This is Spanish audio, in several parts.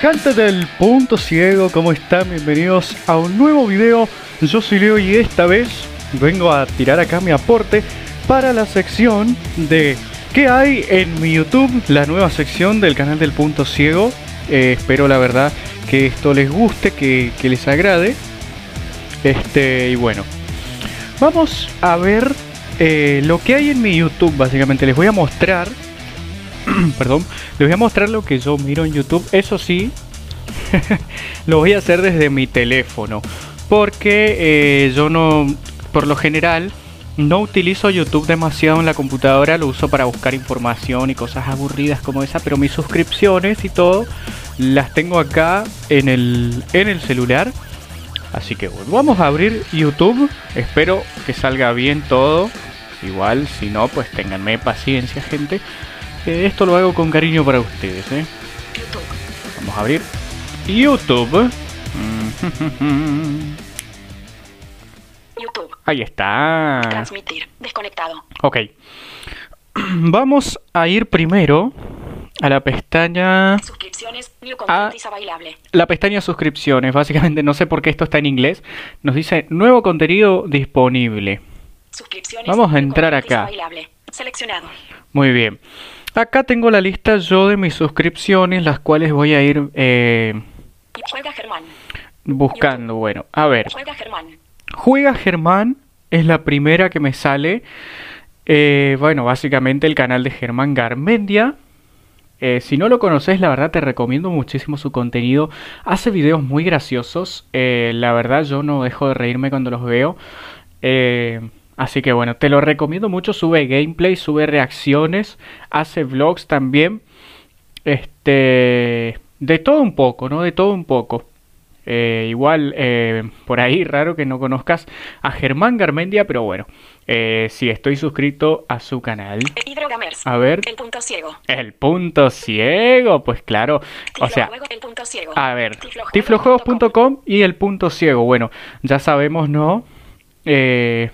gente del punto ciego, ¿cómo están? Bienvenidos a un nuevo video. Yo soy Leo y esta vez vengo a tirar acá mi aporte para la sección de ¿Qué hay en mi YouTube? La nueva sección del canal del punto ciego. Eh, espero la verdad que esto les guste, que, les agrade. Este, y bueno, vamos a ver eh, lo que hay en mi YouTube. Básicamente les voy a mostrar perdón, les voy a mostrar lo que yo miro en YouTube. Eso sí, lo voy a hacer desde mi teléfono. Porque eh, yo no, por lo general, no utilizo YouTube demasiado en la computadora. Lo uso para buscar información y cosas aburridas como esa. Pero mis suscripciones y todo las tengo acá en el, en el celular. Así que bueno, vamos a abrir YouTube. Espero que salga bien todo. Igual, si no, pues ténganme paciencia, gente esto lo hago con cariño para ustedes, ¿eh? Vamos a abrir YouTube. YouTube. Ahí está. Transmitir. Desconectado. Ok. Vamos a ir primero a la pestaña... Suscripciones. New content bailable. La pestaña suscripciones. Básicamente no sé por qué esto está en inglés. Nos dice nuevo contenido disponible. Suscripciones. Vamos a entrar acá. Bailable. Seleccionado. Muy bien. Acá tengo la lista yo de mis suscripciones, las cuales voy a ir eh, Juega Germán. buscando. Bueno, a ver. Juega Germán. Juega Germán es la primera que me sale. Eh, bueno, básicamente el canal de Germán Garmendia. Eh, si no lo conoces, la verdad te recomiendo muchísimo su contenido. Hace videos muy graciosos. la verdad yo no dejo de reírme cuando los veo. Así que bueno, te lo recomiendo mucho. Sube gameplay, sube reacciones, hace vlogs también. Este. De todo un poco, ¿no? De todo un poco. Eh, igual, eh, por ahí, raro que no conozcas a Germán Garmendia, pero bueno, eh, sí, estoy suscrito a su canal. A ver. El punto ciego. El punto ciego, pues claro. o sea, el punto ciego. a ver, tiflojuegos.com y el punto ciego. Bueno, ya sabemos, ¿no? Eh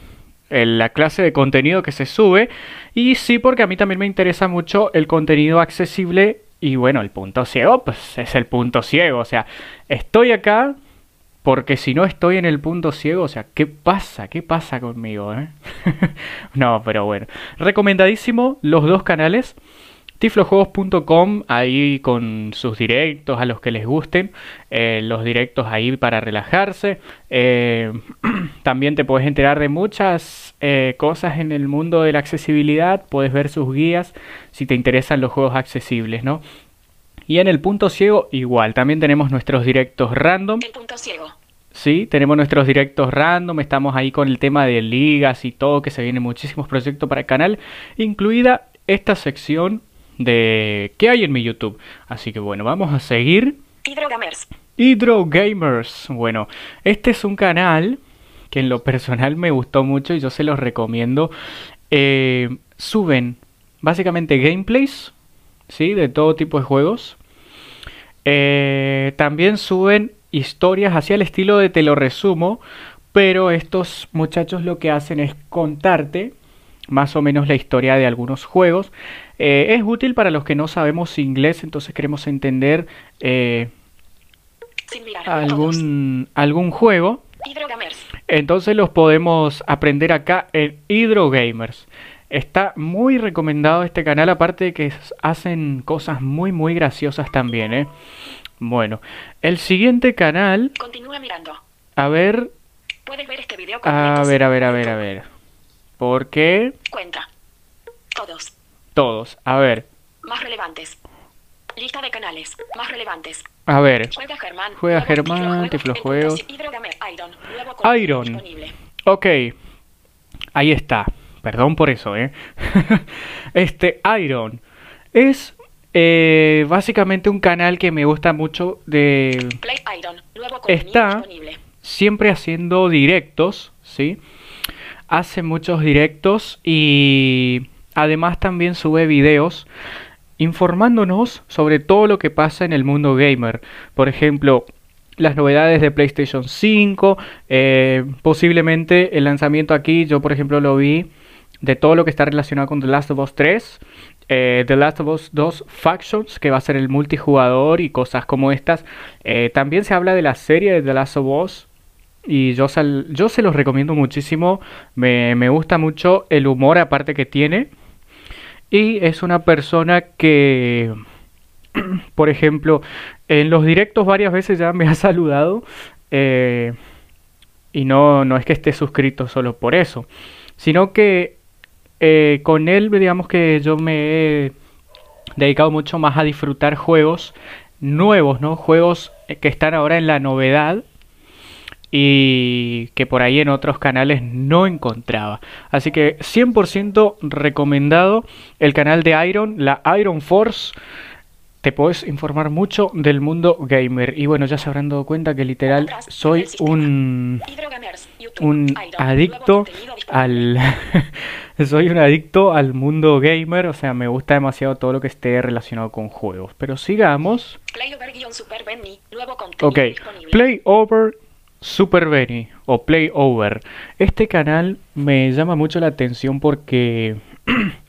la clase de contenido que se sube. Y sí, porque a mí también me interesa mucho el contenido accesible. Y bueno, el punto ciego, pues es el punto ciego. O sea, estoy acá porque si no estoy en el punto ciego, o sea, ¿qué pasa? ¿Qué pasa conmigo? Eh? no, pero bueno. Recomendadísimo los dos canales tiflojuegos.com ahí con sus directos a los que les gusten, eh, los directos ahí para relajarse. Eh, también te puedes enterar de muchas eh, cosas en el mundo de la accesibilidad, puedes ver sus guías si te interesan los juegos accesibles, ¿no? Y en el punto ciego igual, también tenemos nuestros directos random. El punto ciego. Sí, tenemos nuestros directos random, estamos ahí con el tema de ligas y todo, que se vienen muchísimos proyectos para el canal, incluida esta sección de qué hay en mi YouTube. Así que bueno, vamos a seguir. Hydrogamers. Hydrogamers. Bueno, este es un canal que en lo personal me gustó mucho y yo se los recomiendo. Eh, suben básicamente gameplays, ¿sí? De todo tipo de juegos. Eh, también suben historias hacia el estilo de te lo resumo, pero estos muchachos lo que hacen es contarte más o menos la historia de algunos juegos. Eh, es útil para los que no sabemos inglés, entonces queremos entender eh, algún, algún juego. Entonces los podemos aprender acá en Hydrogamers. Está muy recomendado este canal, aparte de que hacen cosas muy muy graciosas también, ¿eh? Bueno, el siguiente canal... Continúa mirando. A ver... Puedes ver este video A ver, a ver, a ver, a ver. ¿Por qué? Cuenta. Todos. Todos. A ver. Más relevantes. Lista de canales. Más relevantes. A ver. Juega Germán. Juega Germán, Tiflojuegos. Iron. Iron. Ok. Ahí está. Perdón por eso, ¿eh? este Iron es eh, básicamente un canal que me gusta mucho de... Play Iron. Nuevo está siempre haciendo directos, ¿sí? Hace muchos directos y Además también sube videos informándonos sobre todo lo que pasa en el mundo gamer. Por ejemplo, las novedades de PlayStation 5, eh, posiblemente el lanzamiento aquí, yo por ejemplo lo vi de todo lo que está relacionado con The Last of Us 3 eh, The Last of Us 2 Factions, que va a ser el multijugador y cosas como estas. Eh, también se habla de la serie de The Last of Us. Y yo, yo se los recomiendo muchísimo. Me, me gusta mucho el humor aparte que tiene. Y es una persona que, por ejemplo, en los directos varias veces ya me ha saludado. Eh, y no, no es que esté suscrito solo por eso. Sino que eh, con él, digamos que yo me he dedicado mucho más a disfrutar juegos nuevos, ¿no? Juegos que están ahora en la novedad y que por ahí en otros canales no encontraba. Así que 100% recomendado el canal de Iron, la Iron Force te puedes informar mucho del mundo gamer. Y bueno, ya se habrán dado cuenta que literal soy un, un adicto al... soy un adicto al mundo gamer, o sea, me gusta demasiado todo lo que esté relacionado con juegos. Pero sigamos. Ok, Play Over Super Benny o Play Over. Este canal me llama mucho la atención porque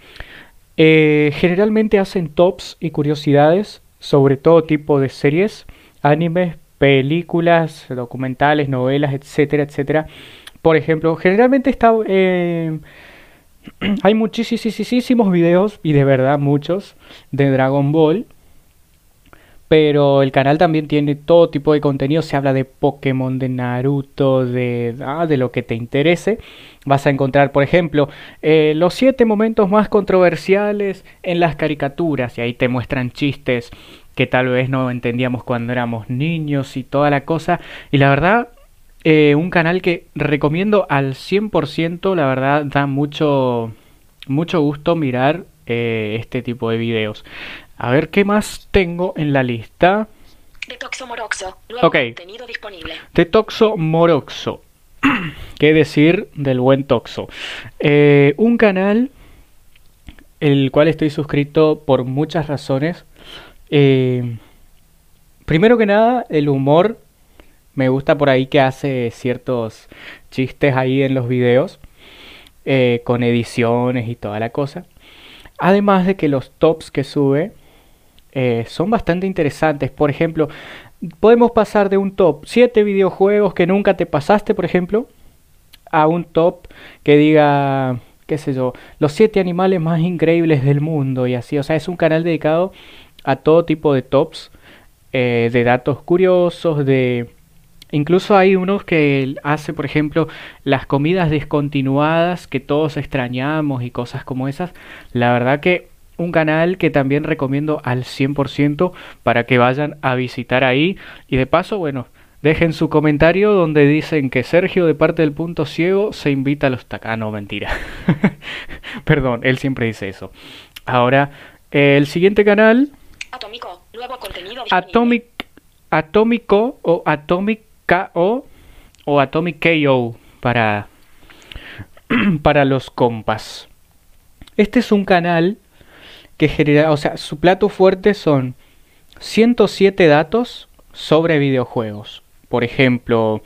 Eh, generalmente hacen tops y curiosidades sobre todo tipo de series, animes, películas, documentales, novelas, etcétera, etcétera. Por ejemplo, generalmente está, eh, hay muchísimos videos, y de verdad muchos, de Dragon Ball pero el canal también tiene todo tipo de contenido. Se habla de Pokémon, de Naruto, de, ah, de lo que te interese. Vas a encontrar, por ejemplo, eh, los siete momentos más controversiales en las caricaturas. Y ahí te muestran chistes que tal vez no entendíamos cuando éramos niños y toda la cosa. Y la verdad, eh, un canal que recomiendo al 100%. La verdad, da mucho, mucho gusto mirar eh, este tipo de videos. A ver qué más tengo en la lista. Detoxo Moroxo. Nuevo ok. contenido disponible. Detoxo Moroxo. ¿Qué decir del buen Toxo? Eh, un canal el cual estoy suscrito por muchas razones. Eh, primero que nada, el humor. Me gusta por ahí que hace ciertos chistes ahí en los videos. Eh, con ediciones y toda la cosa. Además de que los tops que sube eh, son bastante interesantes. Por ejemplo, podemos pasar de un top 7 videojuegos que nunca te pasaste, por ejemplo, a un top que diga, qué sé yo, los 7 animales más increíbles del mundo y así. O sea, es un canal dedicado a todo tipo de tops, eh, de datos curiosos, de... Incluso hay unos que hace, por ejemplo, las comidas descontinuadas que todos extrañamos y cosas como esas. La verdad que un canal que también recomiendo al 100% para que vayan a visitar ahí. Y de paso, bueno, dejen su comentario donde dicen que Sergio de parte del punto ciego se invita a los tacanos. no, mentira. Perdón, él siempre dice eso. Ahora, el siguiente canal. Atómico, nuevo contenido Atomic, Atómico o Atomic KO o Atomic KO para, para los compas. Este es un canal que genera, o sea, su plato fuerte son 107 datos sobre videojuegos. Por ejemplo,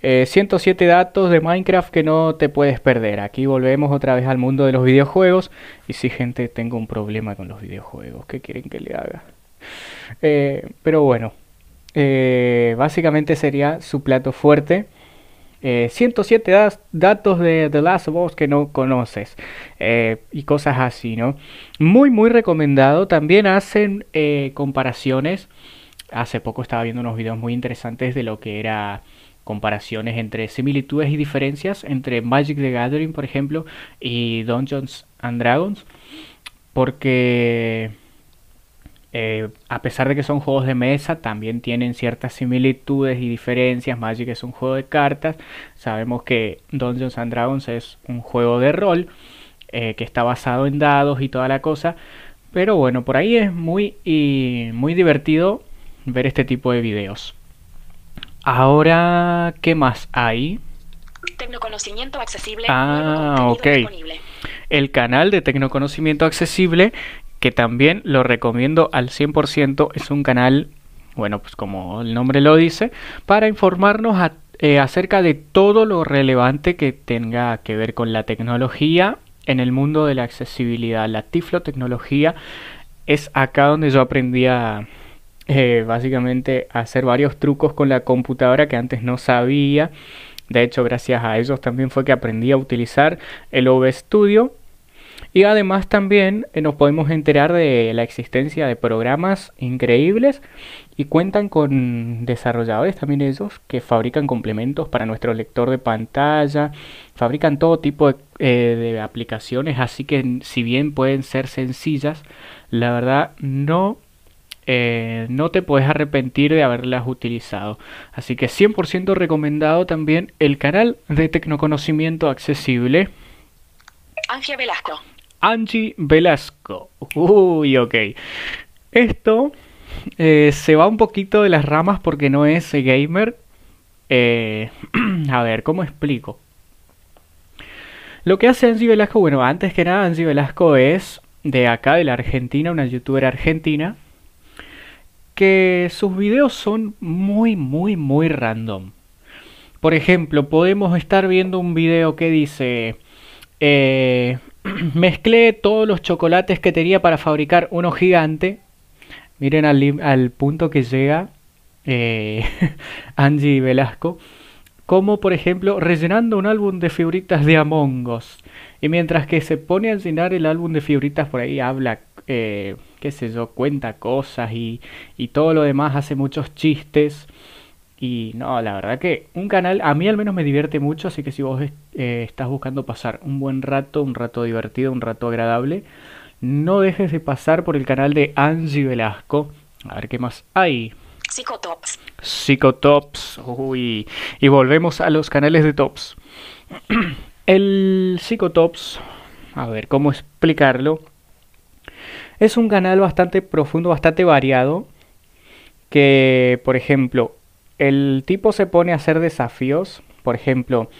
107 eh, datos de Minecraft que no te puedes perder. Aquí volvemos otra vez al mundo de los videojuegos. Y si gente, tengo un problema con los videojuegos. ¿Qué quieren que le haga? Eh, pero bueno, eh, básicamente sería su plato fuerte. 107 eh, datos de The Last of Us que no conoces eh, y cosas así, ¿no? Muy, muy recomendado. También hacen eh, comparaciones. Hace poco estaba viendo unos videos muy interesantes de lo que era comparaciones entre similitudes y diferencias entre Magic the Gathering, por ejemplo, y Dungeons and Dragons. Porque eh, a pesar de que son juegos de mesa, también tienen ciertas similitudes y diferencias. Magic es un juego de cartas. Sabemos que Dungeons and Dragons es un juego de rol eh, que está basado en dados y toda la cosa. Pero bueno, por ahí es muy, y muy divertido ver este tipo de videos. Ahora, ¿qué más hay? Tecnoconocimiento accesible. Ah, ok. El canal de Tecnoconocimiento accesible que también lo recomiendo al 100%. Es un canal, bueno, pues como el nombre lo dice, para informarnos eh, acerca de todo lo relevante que tenga que ver con la tecnología en el mundo de la accesibilidad. La tiflotecnología es acá donde yo aprendí a eh, básicamente a hacer varios trucos con la computadora que antes no sabía. De hecho, gracias a ellos también fue que aprendí a utilizar el OV Studio y además también eh, nos podemos enterar de la existencia de programas increíbles y cuentan con desarrolladores también ellos que fabrican complementos para nuestro lector de pantalla, fabrican todo tipo de, eh, aplicaciones, así que si bien pueden ser sencillas, la verdad no eh, no te puedes arrepentir de haberlas utilizado. Así que 100% recomendado también el canal de Tecnoconocimiento Accesible. Angie Velasco. Angie Velasco. Uy, ok. Esto eh, se va un poquito de las ramas porque no es gamer. Eh, a ver, ¿cómo explico? Lo que hace Angie Velasco, bueno, antes que nada, Angie Velasco es de acá, de la Argentina, una youtuber argentina, que sus videos son muy, muy, muy random. Por ejemplo, podemos estar viendo un video que dice, eh, mezclé todos los chocolates que tenía para fabricar uno gigante. Miren al, punto que llega eh, Angie Velasco. Como por ejemplo rellenando un álbum de figuritas de Among Us. Y mientras que se pone a llenar el álbum de figuritas por ahí habla, eh, qué sé yo, cuenta cosas y, y todo lo demás, hace muchos chistes. Y no, la verdad que un canal a mí al menos me divierte mucho, así que si vos eh, estás buscando pasar un buen rato, un rato divertido, un rato agradable, no dejes de pasar por el canal de Angie Velasco. A ver qué más hay. Psicotops. Psicotops. Uy. Y volvemos a los canales de tops. el Psicotops, a ver cómo explicarlo. Es un canal bastante profundo, bastante variado. Que, por ejemplo, el tipo se pone a hacer desafíos, por ejemplo,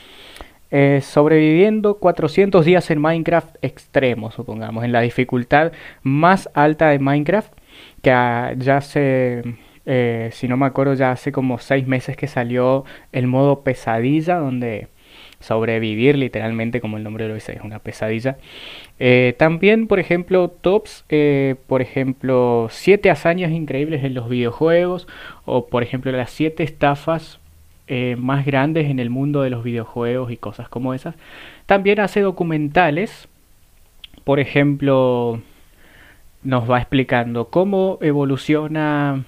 eh, sobreviviendo 400 días en Minecraft extremo, supongamos, en la dificultad más alta de Minecraft, que ya hace, eh, si no me acuerdo, ya hace como 6 meses que salió el modo pesadilla, donde sobrevivir literalmente, como el nombre lo dice, es una pesadilla. Eh, también, por ejemplo, tops, eh, por ejemplo, siete hazañas increíbles en los videojuegos o, por ejemplo, las siete estafas eh, más grandes en el mundo de los videojuegos y cosas como esas. También hace documentales, por ejemplo, nos va explicando cómo evoluciona,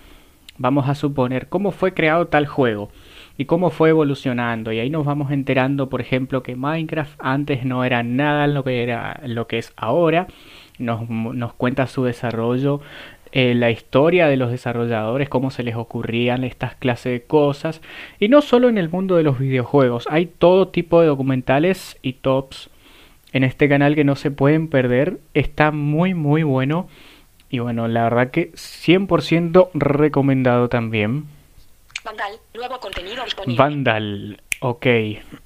vamos a suponer, cómo fue creado tal juego y cómo fue evolucionando. Y ahí nos vamos enterando, por ejemplo, que Minecraft antes no era nada lo que, era, lo que es ahora. Nos, nos cuenta su desarrollo, eh, la historia de los desarrolladores, cómo se les ocurrían estas clases de cosas. Y no solo en el mundo de los videojuegos, hay todo tipo de documentales y tops en este canal que no se pueden perder. Está muy, muy bueno. Y bueno, la verdad que 100% recomendado también. Vandal, nuevo contenido. Vandal, ok.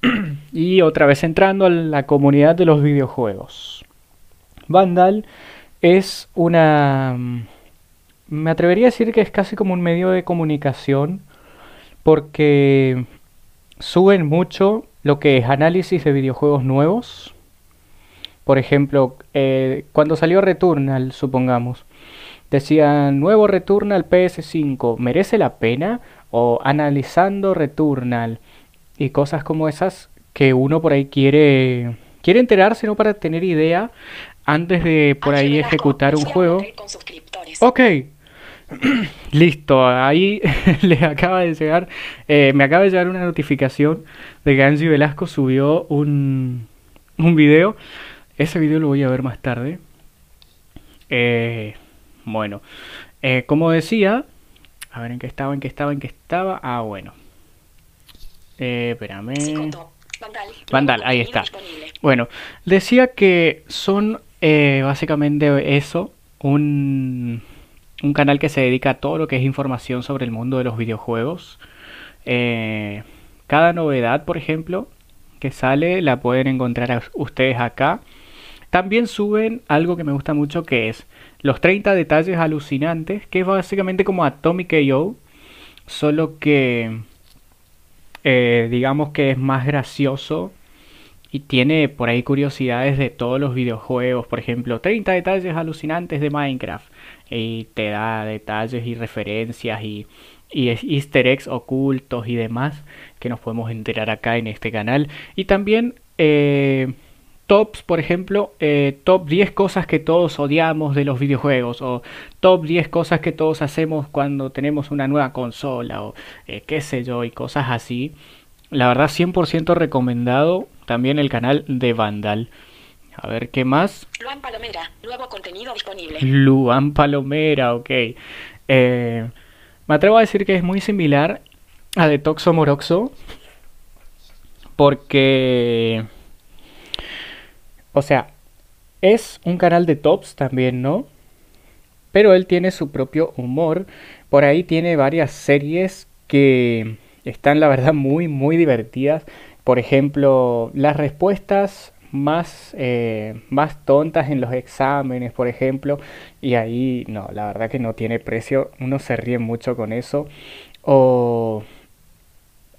y otra vez entrando a la comunidad de los videojuegos. Vandal es una... Me atrevería a decir que es casi como un medio de comunicación porque suben mucho lo que es análisis de videojuegos nuevos. Por ejemplo, eh, cuando salió Returnal, supongamos, decían nuevo Returnal PS5, ¿merece la pena? O analizando Returnal y cosas como esas que uno por ahí quiere quiere enterarse no para tener idea antes de por ahí ejecutar un juego. Ok. Listo, ahí le acaba de llegar, eh, me acaba de llegar una notificación de que Angie Velasco subió un, un video. Ese video lo voy a ver más tarde. Eh, bueno, eh, como decía, a ver en qué estaba, en qué estaba, en qué estaba. Ah, bueno. Eh, espérame. Vandal, ahí está. Bueno, decía que son eh, básicamente eso, un, un canal que se dedica a todo lo que es información sobre el mundo de los videojuegos. Eh, cada novedad, por ejemplo, que sale, la pueden encontrar ustedes acá. También suben algo que me gusta mucho que es los 30 detalles alucinantes, que es básicamente como Atomic AO, solo que eh, digamos que es más gracioso y tiene por ahí curiosidades de todos los videojuegos, por ejemplo, 30 detalles alucinantes de Minecraft y te da detalles y referencias y, y easter eggs ocultos y demás que nos podemos enterar acá en este canal. Y también eh, tops, por ejemplo, eh, top 10 cosas que todos odiamos de los videojuegos o top 10 cosas que todos hacemos cuando tenemos una nueva consola o eh, qué sé yo y cosas así. La verdad 100% recomendado también el canal de Vandal. A ver qué más. Luan Palomera, nuevo contenido disponible. Luan Palomera, ok. Eh, me atrevo a decir que es muy similar a Detoxo Moroxo. Porque o sea, es un canal de tops también, ¿no? Pero él tiene su propio humor. Por ahí tiene varias series que están, la verdad, muy, muy divertidas. Por ejemplo, las respuestas más, eh, más tontas en los exámenes, por ejemplo. Y ahí, no, la verdad que no tiene precio. Uno se ríe mucho con eso. O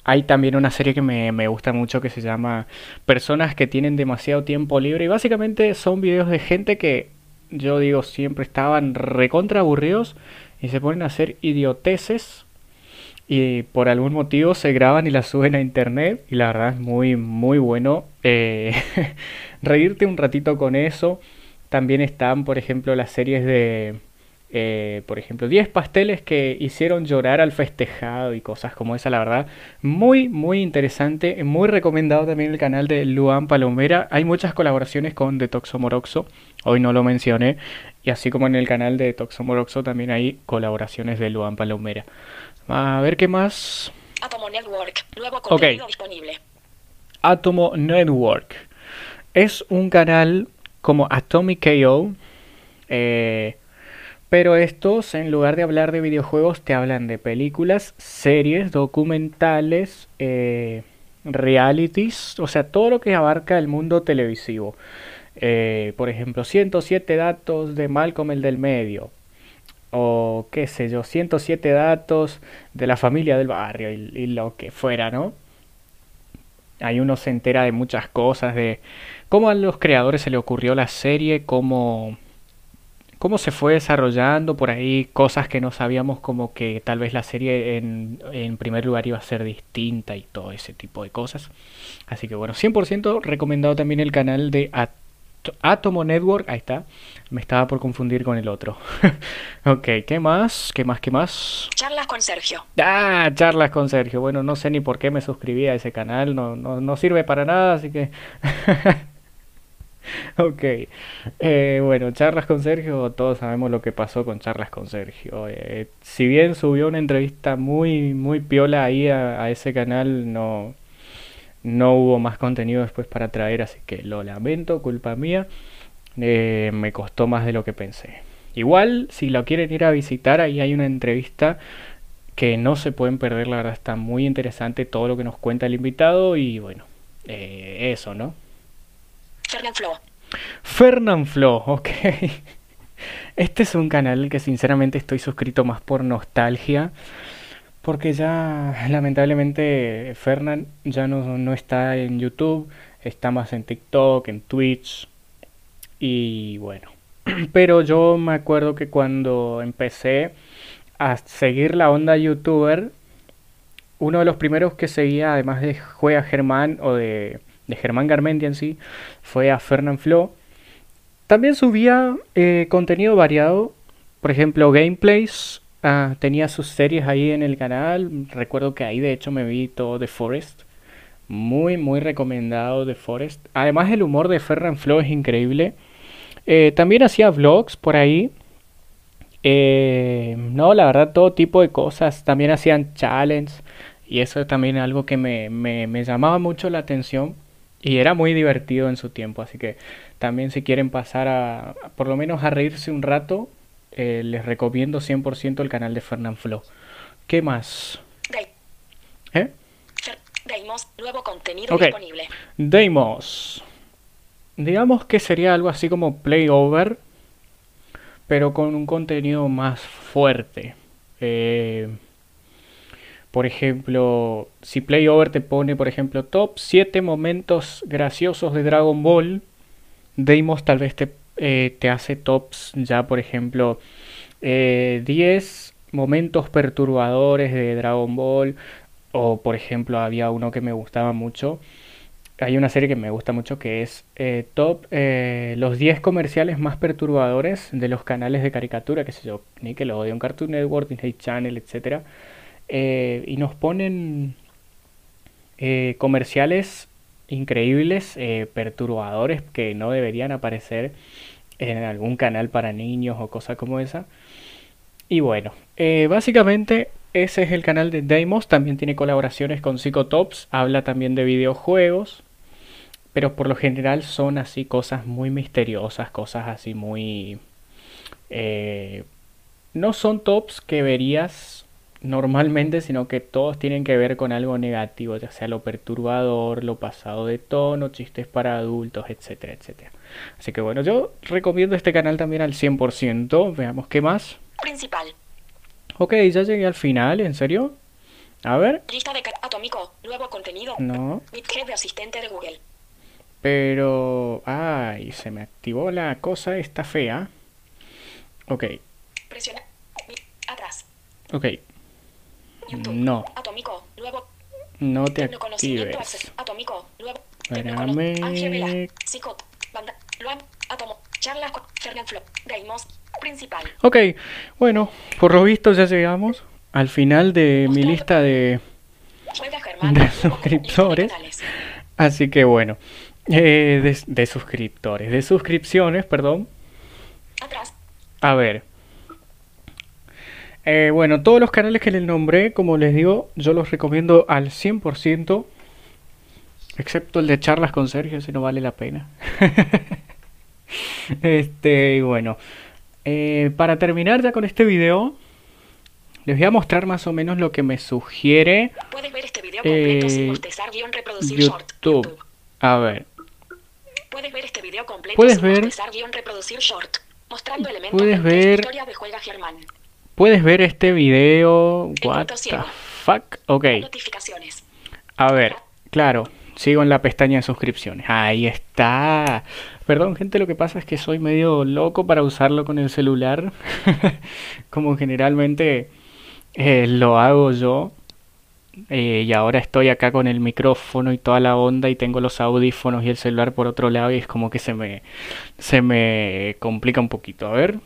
hay también una serie que me, me, gusta mucho que se llama Personas que tienen demasiado tiempo libre. Y básicamente son videos de gente que yo digo siempre estaban recontra aburridos y se ponen a hacer idioteces y por algún motivo se graban y las suben a internet. Y la verdad es muy muy bueno eh, reírte un ratito con eso. También están por ejemplo las series de eh, por ejemplo, 10 pasteles que hicieron llorar al festejado y cosas como esa, la verdad. Muy, muy interesante. Muy recomendado también el canal de Luan Palomera. Hay muchas colaboraciones con Detoxomoroxo. Hoy no lo mencioné. Y así como en el canal de Detoxomoroxo también hay colaboraciones de Luan Palomera. A ver qué más. Atomo Network, nuevo contenido disponible. Atomo Network. Es un canal como Atomic KO. Eh, pero estos, en lugar de hablar de videojuegos, te hablan de películas, series, documentales, eh, realities, o sea, todo lo que abarca el mundo televisivo. Eh, por ejemplo, 107 datos de Malcolm el del medio. O qué sé yo, 107 datos de la familia del barrio y, y lo que fuera, ¿no? Ahí uno se entera de muchas cosas, de cómo a los creadores se le ocurrió la serie, cómo cómo se fue desarrollando por ahí cosas que no sabíamos como que tal vez la serie en, en, primer lugar iba a ser distinta y todo ese tipo de cosas. Así que bueno, 100% recomendado también el canal de At Atomo Network, ahí está, me estaba por confundir con el otro. ok, ¿qué más? ¿Qué más? ¿Qué más? Charlas con Sergio. Ah, charlas con Sergio. Bueno, no sé ni por qué me suscribí a ese canal, no, no, no sirve para nada, así que... ok. Eh, bueno, charlas con Sergio, todos sabemos lo que pasó con charlas con Sergio. Eh, si bien subió una entrevista muy, muy piola ahí a, ese canal, no, no hubo más contenido después para traer, así que lo lamento, culpa mía. Eh, me costó más de lo que pensé. Igual, si lo quieren ir a visitar, ahí hay una entrevista que no se pueden perder, la verdad está muy interesante todo lo que nos cuenta el invitado y bueno, eso, ¿no? Fernand Flo. Fernand Flo, ok. Este es un canal que sinceramente estoy suscrito más por nostalgia. Porque ya lamentablemente Fernand ya no, no está en YouTube, está más en TikTok, en Twitch. Y bueno. Pero yo me acuerdo que cuando empecé a seguir la onda youtuber, uno de los primeros que seguía, además de Juega Germán o de de Germán Garmendia en sí, fue a Fernand Flo. También subía eh, contenido variado, por ejemplo, gameplays. Ah, tenía sus series ahí en el canal. Recuerdo que ahí de hecho me vi todo The Forest. Muy, muy recomendado The Forest. Además el humor de Ferran Flo es increíble. Eh, también hacía vlogs por ahí. Eh, no, la verdad, todo tipo de cosas. También hacían challenges. Y eso también es algo que me, me, me llamaba mucho la atención. Y era muy divertido en su tiempo, así que también si quieren pasar a, por lo menos a reírse un rato, eh, les recomiendo 100% el canal de Fernand Flo. ¿Qué más? ¿Eh? Deimos, nuevo contenido disponible. Deimos. Digamos que sería algo así como Playover, pero con un contenido más fuerte. Eh, por ejemplo, si Playover te pone, por ejemplo, top 7 momentos graciosos de Dragon Ball, Deimos tal vez te, eh, te hace tops ya, por ejemplo, 10 eh, momentos perturbadores de Dragon Ball. O, por ejemplo, había uno que me gustaba mucho. Hay una serie que me gusta mucho que es eh, Top los 10 comerciales más perturbadores de los canales de caricatura, que sé yo, Nickelodeon, Cartoon Network, Disney Channel, etc. y nos ponen comerciales increíbles, perturbadores que no deberían aparecer en algún canal para niños o cosa como esa. Y bueno, eh, básicamente ese es el canal de Deimos. También tiene colaboraciones con Psicotops. Habla también de videojuegos. Pero por lo general son así cosas muy misteriosas, cosas así muy... Eh, no son tops que verías normalmente, sino que todos tienen que ver con algo negativo, ya sea lo perturbador, lo pasado de tono, chistes para adultos, etcétera, etcétera. Así que bueno, yo recomiendo este canal también al 100%. Veamos qué más. Principal. Ok, ya llegué al final, ¿en serio? A ver. Lista de atómico, nuevo contenido. No. de asistente de Google. Pero... Ay, se me activó la cosa esta fea. Ok. Presiona. Atrás. Ok. No. Atómico, nuevo. No te actives. Atómico, nuevo. Espérame. Charlas con Fernand Flop, Gaimos, Principal. Ok, bueno, por lo visto ya llegamos al final de mi lista de, de suscriptores. Así que bueno, eh, de, de, suscriptores, de suscripciones, perdón. Atrás. A ver. Eh, bueno, todos los canales que les nombré, como les digo, yo los recomiendo al 100%. Excepto el de charlas con Sergio, si no vale la pena. este, y bueno. Eh, para terminar ya con este video, les voy a mostrar más o menos lo que me sugiere Puedes ver este video completo sin bostezar, reproducir YouTube. Short, YouTube. A ver. Puedes ver este video completo ¿Puedes sin ver? bostezar, reproducir short, mostrando elementos ¿Puedes de ver? historia de Juega Germán. ¿Puedes ver este video? What the fuck? Ok. Notificaciones. A ver, claro. Sigo en la pestaña de suscripciones. Ahí está. Perdón, gente, lo que pasa es que soy medio loco para usarlo con el celular. Como generalmente eh, lo hago yo. Eh, y ahora estoy acá con el micrófono y toda la onda y tengo los audífonos y el celular por otro lado y es como que se me, se me complica un poquito. A ver.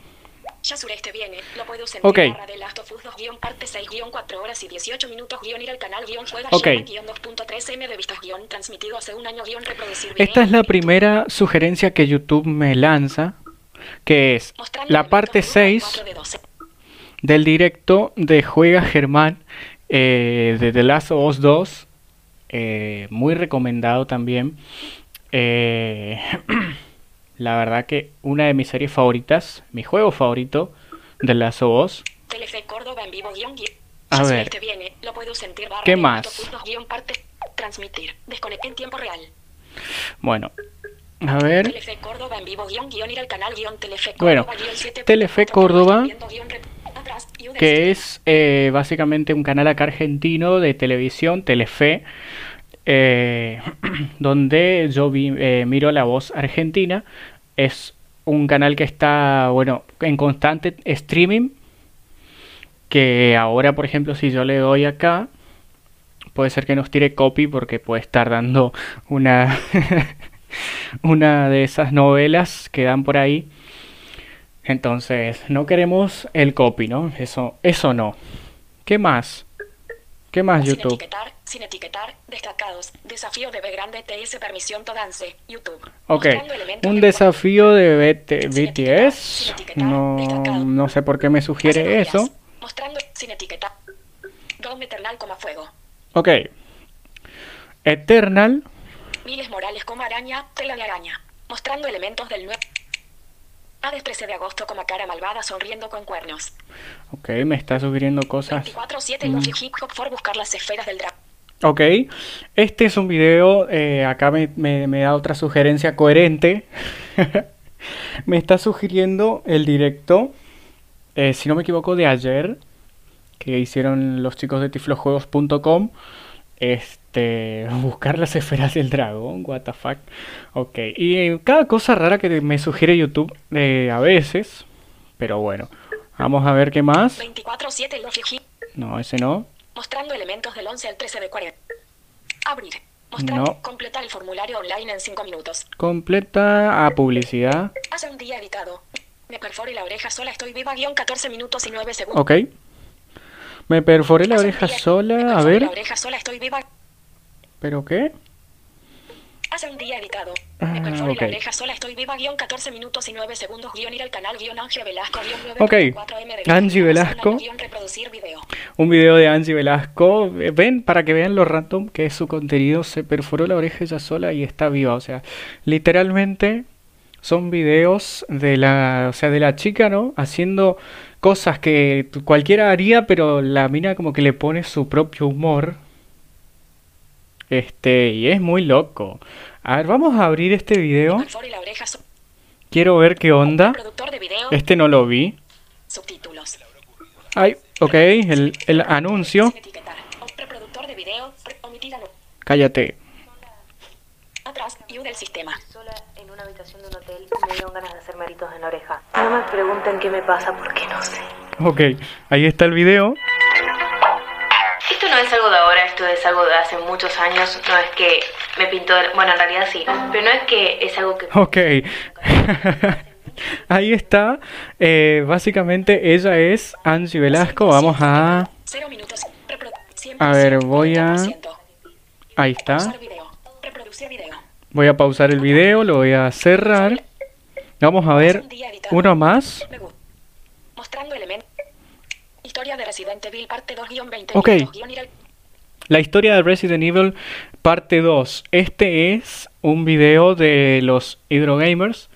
Ya sureste viene, lo puedo sentir okay. de Last of Us 2 guion parte 6 guion 4 horas y 18 minutos guion ir al canal guion juega okay. guion 2.3 m de vistas guion transmitido hace un año guion reproducir video, Esta es la primera sugerencia que YouTube me lanza, que es la parte 6 del directo de Juega Germán eh, de The Last of Us 2, eh, muy recomendado también. Eh, la verdad que una de mis series favoritas, mi juego favorito de las. Telefe Córdoba en vivo guion guion. A ver. Viene, lo puedo sentir barra ¿Qué más? parte, transmitir, desconectar en tiempo real. Bueno, a ver. Telefe Córdoba en vivo guion guion ir al canal guion Telefe Córdoba. Bueno, guion 7, Telefe Córdoba, guion, que es eh, básicamente un canal acá argentino de televisión, Telefe. Eh, donde yo vi, eh, miro la voz argentina. Es un canal que está, bueno, en constante streaming. Que ahora, por ejemplo, si yo le doy acá, puede ser que nos tire copy porque puede estar dando una, una de esas novelas que dan por ahí. Entonces, no queremos el copy, ¿no? Eso, eso no. ¿Qué más? ¿Qué más, YouTube? Etiquetar, sin etiquetar, destacados. Desafío de B grande TS permisión todance. YouTube. Ok, un desafío de BT, BTS. No, no sé por qué me sugiere eso. Mostrando sin etiquetar. Dom Eternal como fuego. Ok. Eternal. Miles Morales como araña, tela de araña. Mostrando elementos del nuevo. Hades 13 de agosto como cara malvada sonriendo con cuernos. Ok, me está sugiriendo cosas. 24-7 mm. hip hop for buscar las esferas del drag. Ok, este es un video, eh, acá me, me, me, da otra sugerencia coherente. me está sugiriendo el directo, eh, si no me equivoco, de ayer, que hicieron los chicos de tiflojuegos.com. Este, buscar las esferas del dragón, what the fuck. Ok, y cada cosa rara que me sugiere YouTube eh, a veces, pero bueno, vamos a ver qué más. 24-7 Lofi No, ese no. Mostrando elementos del 11 al 13 de 40. Abrir. Mostrar. No. Completa el formulario online en 5 minutos. Completa a publicidad. Hace un día editado. Me perforé la oreja sola, estoy viva, guion 14 minutos y 9 segundos. Ok. Me perforé la Hace oreja día- me sola, a ver. La oreja sola, estoy viva. ¿Pero qué? Hace un día editado. Ah, Me perforé ok. la oreja sola, estoy viva, guion 14 minutos y 9 segundos, guion ir al canal, guion Ángel Velasco, guion 9 Ok. Angie Velasco. Guión reproducir video. Un video de Angie Velasco. Eh, Ven, para que vean lo random que es su contenido. Se perforó la oreja ella sola y está viva. O sea, literalmente son videos de la, o sea, de la chica, ¿no? Haciendo cosas que cualquiera haría, pero la mina como que le pone su propio humor. Este, y es muy loco. A ver, vamos a abrir este video. Quiero ver qué onda. Este no lo vi. Subtítulos. Ay, ok, el, el anuncio. Cállate. Atrás. Y del sistema. sola en una habitación de un hotel y me dieron ganas de hacer maritos en la oreja. No me pregunten qué me pasa porque no sé. Ok, ahí está el video. Es algo de ahora, esto es algo de hace muchos años. No es que me pintó... de- Bueno, en realidad sí. Pero no es que es algo que... Ok. Ahí está. Eh, básicamente ella es Angie Velasco. Vamos a... 0 minutos. Reprodu- 100%, A ver, voy a- 40%. Ahí está. Voy a pausar el video, lo voy a cerrar. Vamos a ver uno más. Mostrando elementos. Historia de Resident Evil parte 2-20. Ok. La historia de Resident Evil parte 2. Este es un video de los Hydrogamers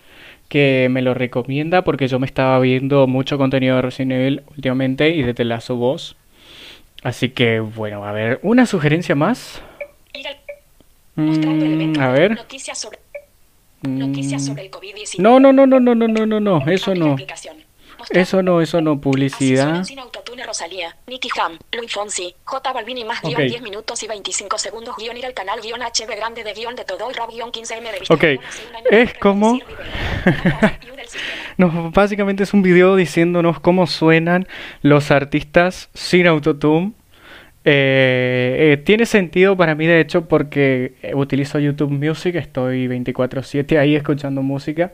que me lo recomienda porque yo me estaba viendo mucho contenido de Resident Evil últimamente y de The Last of Us. Así que bueno, a ver, una sugerencia más. Mm, a ver. Noticias sobre, Mm, noticias sobre el COVID-19. No, no, no, no, no, no, no, no, no, eso no. Eso no, eso no, publicidad. suenan sin autotune Rosalía, Nicky Jam, Luis Fonsi, J Balvin y más guion Ok. 10 minutos y 25 segundos guion ir al canal guion HB grande de guion de todo y rap guion 15M de vista Ok, guion hace un año es como-. No, básicamente es un video diciéndonos cómo suenan los artistas sin autotune. Eh, eh, tiene sentido para mí, de hecho, porque eh, utilizo YouTube Music, estoy 24/7 ahí escuchando música.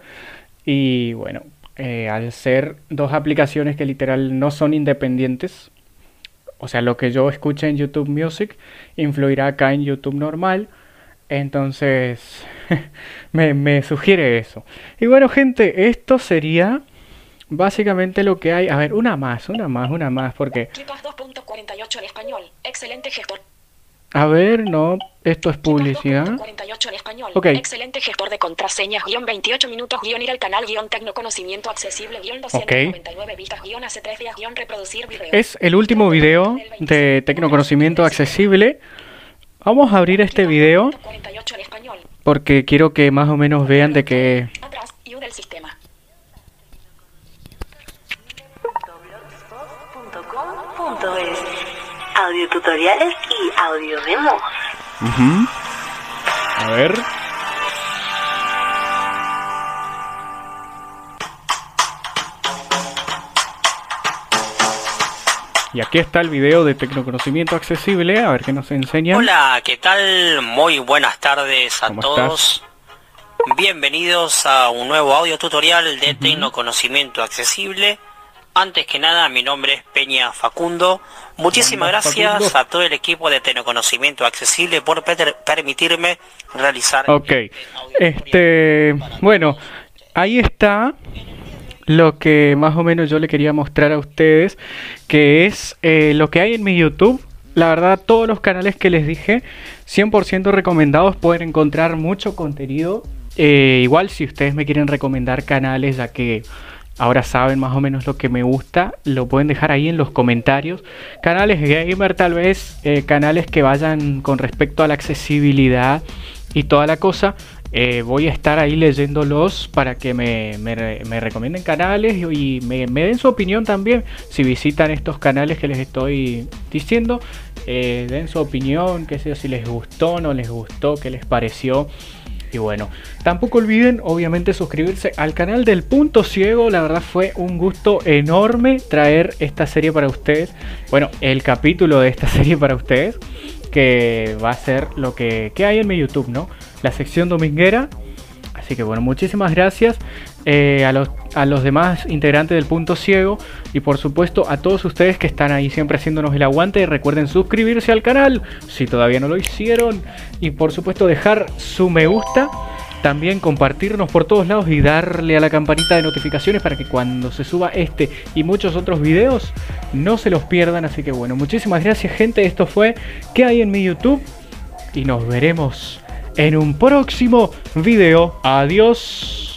Y bueno, eh, al ser dos aplicaciones que literal no son independientes, o sea, lo que yo escuche en YouTube Music influirá acá en YouTube normal. Entonces, me, sugiere eso. Y bueno, gente, esto sería básicamente lo que hay. A ver, una más, una más, una más, porque... Clipas 2.48 en español. Excelente gestor. A ver, no, esto es publicidad. 2.48 en español. Ok. Excelente gestor de contraseñas. Guión 28 minutos. Guión ir al canal. Guión tecnoconocimiento accesible. Guión 299 vistas. Guión hace 3 días. Guión reproducir video. Es el último video de Tecnoconocimiento Accesible. Vamos a abrir este video 48 en español. porque quiero que más o menos vean de que... Atrás. Del sistema. Audio tutoriales y audio demos. Ujú. A ver. Y aquí está el video de Tecnoconocimiento Accesible, a ver qué nos enseñan. Hola, ¿qué tal? Muy buenas tardes a ¿Cómo todos. Bienvenidos a un nuevo audio tutorial de Tecnoconocimiento Accesible. Antes que nada, mi nombre es Peña Facundo. Muchísimas gracias Facundo. a todo el equipo de Tecnoconocimiento Accesible por per- permitirme realizar Ok, este, bueno, ahí está lo que más o menos yo le quería mostrar a ustedes, que es eh, lo que hay en mi YouTube. La verdad, todos los canales que les dije, 100% recomendados, pueden encontrar mucho contenido. Eh, igual si ustedes me quieren recomendar canales, ya que ahora saben más o menos lo que me gusta, lo pueden dejar ahí en los comentarios. Canales gamer tal vez, eh, canales que vayan con respecto a la accesibilidad y toda la cosa. eh, voy a estar ahí leyéndolos para que me, recomienden canales y, me, den su opinión también. Si visitan estos canales que les estoy diciendo, eh, den su opinión, qué sé si les gustó, no les gustó, qué les pareció. Y bueno, tampoco olviden obviamente suscribirse al canal del Punto Ciego. La verdad fue un gusto enorme traer esta serie para ustedes. Bueno, el capítulo de esta serie para ustedes. Que va a ser lo que, que hay en mi YouTube, ¿no? La sección dominguera. Así que bueno, muchísimas gracias eh, a, los, a los demás integrantes del Punto Ciego y por supuesto a todos ustedes que están ahí siempre haciéndonos el aguante. Recuerden suscribirse al canal si todavía no lo hicieron y por supuesto dejar su me gusta. También compartirnos por todos lados y darle a la campanita de notificaciones para que cuando se suba este y muchos otros videos no se los pierdan. Así que bueno, muchísimas gracias gente. Esto fue ¿Qué hay en mi YouTube? Y nos veremos en un próximo video. Adiós.